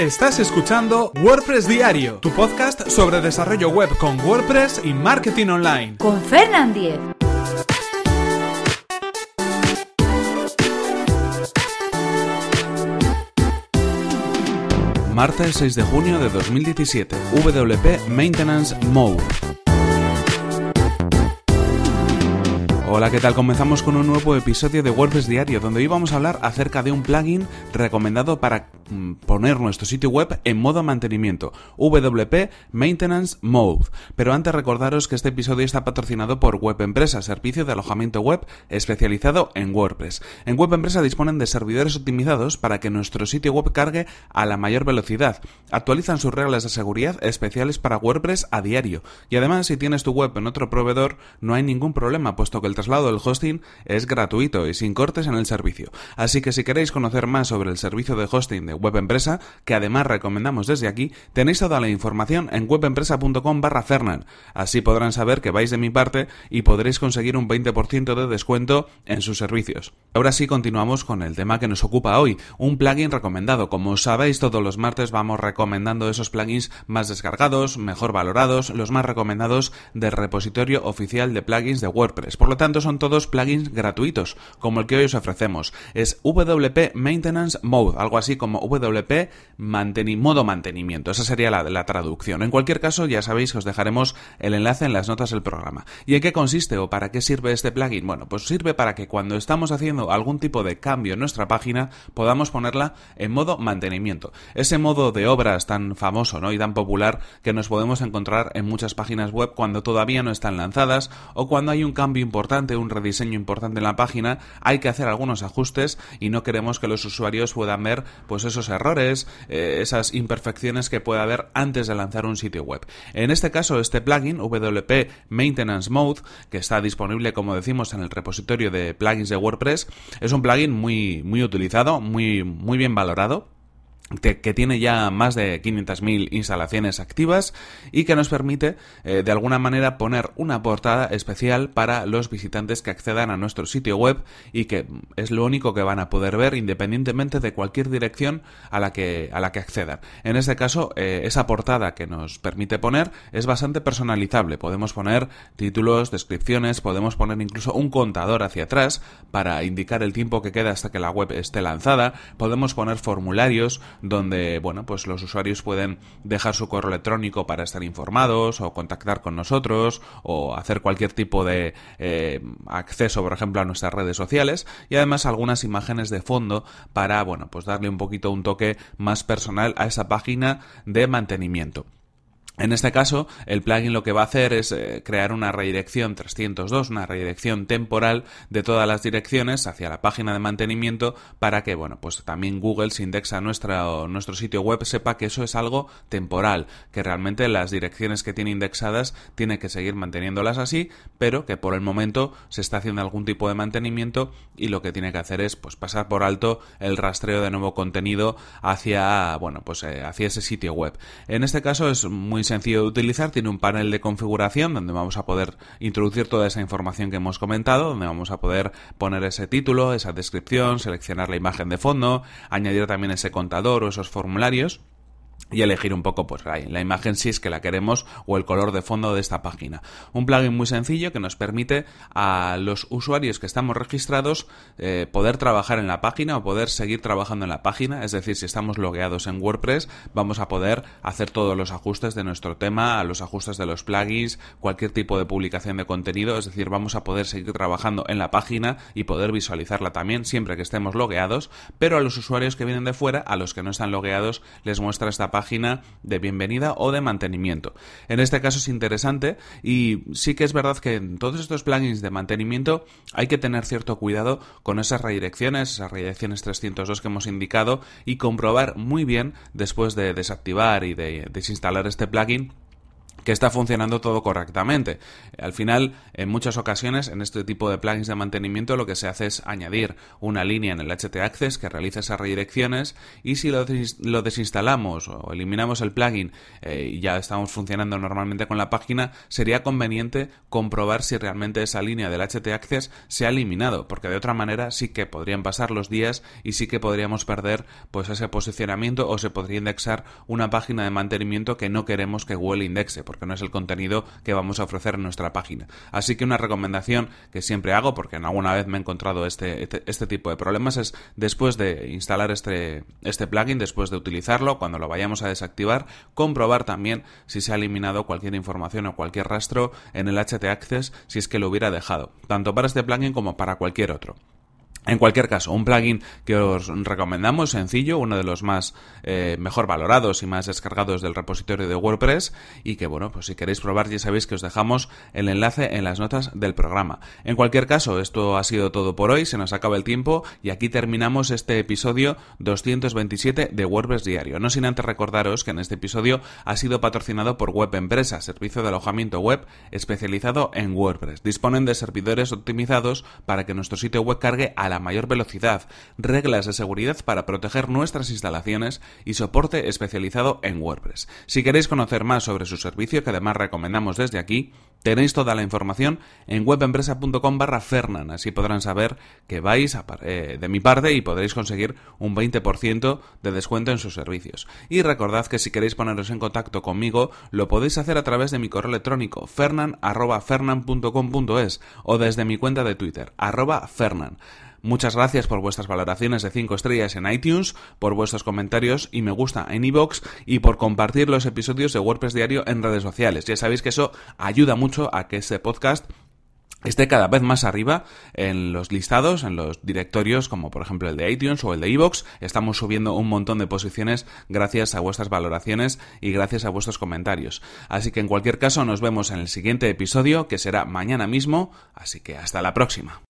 Estás escuchando WordPress Diario, tu podcast sobre desarrollo web con WordPress y marketing online. Con Fernand Diez. Martes 6 de junio de 2017. WP Maintenance Mode. Hola, ¿qué tal? Comenzamos con un nuevo episodio de WordPress Diario, donde hoy vamos a hablar acerca de un plugin recomendado para poner nuestro sitio web en modo mantenimiento, WP Maintenance Mode. Pero antes recordaros que este episodio está patrocinado por Web Empresa, servicio de alojamiento web especializado en WordPress. En Web Empresa disponen de servidores optimizados para que nuestro sitio web cargue a la mayor velocidad. Actualizan sus reglas de seguridad especiales para WordPress a diario. Y además, si tienes tu web en otro proveedor, no hay ningún problema, puesto que el traslado del hosting es gratuito y sin cortes en el servicio. Así que si queréis conocer más sobre el servicio de hosting de Web Empresa, que además recomendamos desde aquí, tenéis toda la información en webempresa.com barra Fernan. Así podrán saber que vais de mi parte y podréis conseguir un 20% de descuento en sus servicios. Ahora sí continuamos con el tema que nos ocupa hoy, un plugin recomendado. Como sabéis, todos los martes vamos recomendando esos plugins más descargados, mejor valorados, los más recomendados del repositorio oficial de plugins de WordPress. Por lo tanto, son todos plugins gratuitos, como el que hoy os ofrecemos. Es WP Maintenance Mode, algo así como WP modo mantenimiento. Esa sería la, la traducción. En cualquier caso, ya sabéis que os dejaremos el enlace en las notas del programa. ¿Y en qué consiste o para qué sirve este plugin? Bueno, pues sirve para que cuando estamos haciendo algún tipo de cambio en nuestra página, podamos ponerla en modo mantenimiento. Ese modo de obras tan famoso ¿no? y tan popular que nos podemos encontrar en muchas páginas web cuando todavía no están lanzadas o cuando hay un cambio importante, un rediseño importante en la página, hay que hacer algunos ajustes y no queremos que los usuarios puedan ver pues esos errores, eh, esas imperfecciones que puede haber antes de lanzar un sitio web. En este caso, este plugin WP Maintenance Mode, que está disponible como decimos en el repositorio de plugins de WordPress, es un plugin muy muy utilizado, muy muy bien valorado que, tiene ya más de 500.000 instalaciones activas y que nos permite eh, de alguna manera poner una portada especial para los visitantes que accedan a nuestro sitio web y que es lo único que van a poder ver independientemente de cualquier dirección a la que, a la que accedan. En este caso, eh, esa portada que nos permite poner es bastante personalizable. Podemos poner títulos, descripciones, podemos poner incluso un contador hacia atrás para indicar el tiempo que queda hasta que la web esté lanzada, podemos poner formularios, donde bueno pues los usuarios pueden dejar su correo electrónico para estar informados o contactar con nosotros o hacer cualquier tipo de eh, acceso por ejemplo a nuestras redes sociales y además algunas imágenes de fondo para bueno pues darle un poquito un toque más personal a esa página de mantenimiento. En este caso, el plugin lo que va a hacer es eh, crear una redirección 302, una redirección temporal de todas las direcciones hacia la página de mantenimiento para que, bueno, pues también Google si indexa nuestra, nuestro sitio web sepa que eso es algo temporal, que realmente las direcciones que tiene indexadas tiene que seguir manteniéndolas así, pero que por el momento se está haciendo algún tipo de mantenimiento y lo que tiene que hacer es pues pasar por alto el rastreo de nuevo contenido hacia, bueno, pues eh, hacia ese sitio web. En este caso es muy sencillo de utilizar, tiene un panel de configuración donde vamos a poder introducir toda esa información que hemos comentado, donde vamos a poder poner ese título, esa descripción, seleccionar la imagen de fondo, añadir también ese contador o esos formularios y elegir un poco pues la, imagen si es que la queremos o el color de fondo de esta página. Un plugin muy sencillo que nos permite a los usuarios que estamos registrados eh, poder trabajar en la página o poder seguir trabajando en la página, es decir, si estamos logueados en WordPress vamos a poder hacer todos los ajustes de nuestro tema, los ajustes de los plugins, cualquier tipo de publicación de contenido, es decir, vamos a poder seguir trabajando en la página y poder visualizarla también siempre que estemos logueados, pero a los usuarios que vienen de fuera, a los que no están logueados, les muestra esta página página de bienvenida o de mantenimiento. En este caso es interesante y sí que es verdad que en todos estos plugins de mantenimiento hay que tener cierto cuidado con esas redirecciones, esas redirecciones 302 que hemos indicado y comprobar muy bien después de desactivar y de desinstalar este plugin que está funcionando todo correctamente. Al final, en muchas ocasiones, en este tipo de plugins de mantenimiento, lo que se hace es añadir una línea en el htaccess que realiza esas redirecciones y si lo, desinstalamos o eliminamos el plugin eh, y ya estamos funcionando normalmente con la página, sería conveniente comprobar si realmente esa línea del htaccess se ha eliminado, porque de otra manera sí que podrían pasar los días y sí que podríamos perder pues ese posicionamiento o se podría indexar una página de mantenimiento que no queremos que Google indexe porque no es el contenido que vamos a ofrecer en nuestra página. Así que una recomendación que siempre hago, porque en alguna vez me he encontrado este, este, este, tipo de problemas, es después de instalar este, este plugin, después de utilizarlo, cuando lo vayamos a desactivar, comprobar también si se ha eliminado cualquier información o cualquier rastro en el htaccess si es que lo hubiera dejado, tanto para este plugin como para cualquier otro. En cualquier caso, un plugin que os recomendamos, sencillo, uno de los más eh, mejor valorados y más descargados del repositorio de WordPress y que, bueno, pues si queréis probar ya sabéis que os dejamos el enlace en las notas del programa. En cualquier caso, esto ha sido todo por hoy, se nos acaba el tiempo y aquí terminamos este episodio 227 de WordPress Diario. No sin antes recordaros que en este episodio ha sido patrocinado por Web Empresa, servicio de alojamiento web especializado en WordPress. Disponen de servidores optimizados para que nuestro sitio web cargue a la mayor velocidad, reglas de seguridad para proteger nuestras instalaciones y soporte especializado en WordPress. Si queréis conocer más sobre su servicio, que además recomendamos desde aquí, tenéis toda la información en webempresa.com barra Fernan, así podrán saber que vais eh, de mi parte y podréis conseguir un 20% de descuento en sus servicios. Y recordad que si queréis poneros en contacto conmigo, lo podéis hacer a través de mi correo electrónico fernan.fernan.com.es o desde mi cuenta de Twitter, arroba fernan. Muchas gracias por vuestras valoraciones de 5 estrellas en iTunes, por vuestros comentarios y me gusta en iVoox y por compartir los episodios de WordPress Diario en redes sociales. Ya sabéis que eso ayuda mucho a que este podcast esté cada vez más arriba en los listados, en los directorios, como por ejemplo el de iTunes o el de iVoox. Estamos subiendo un montón de posiciones gracias a vuestras valoraciones y gracias a vuestros comentarios. Así que en cualquier caso nos vemos en el siguiente episodio, que será mañana mismo. Así que hasta la próxima.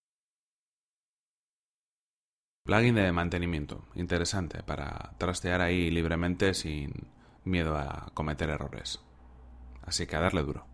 Plugin de mantenimiento, interesante para trastear ahí libremente sin miedo a cometer errores. Así que a darle duro.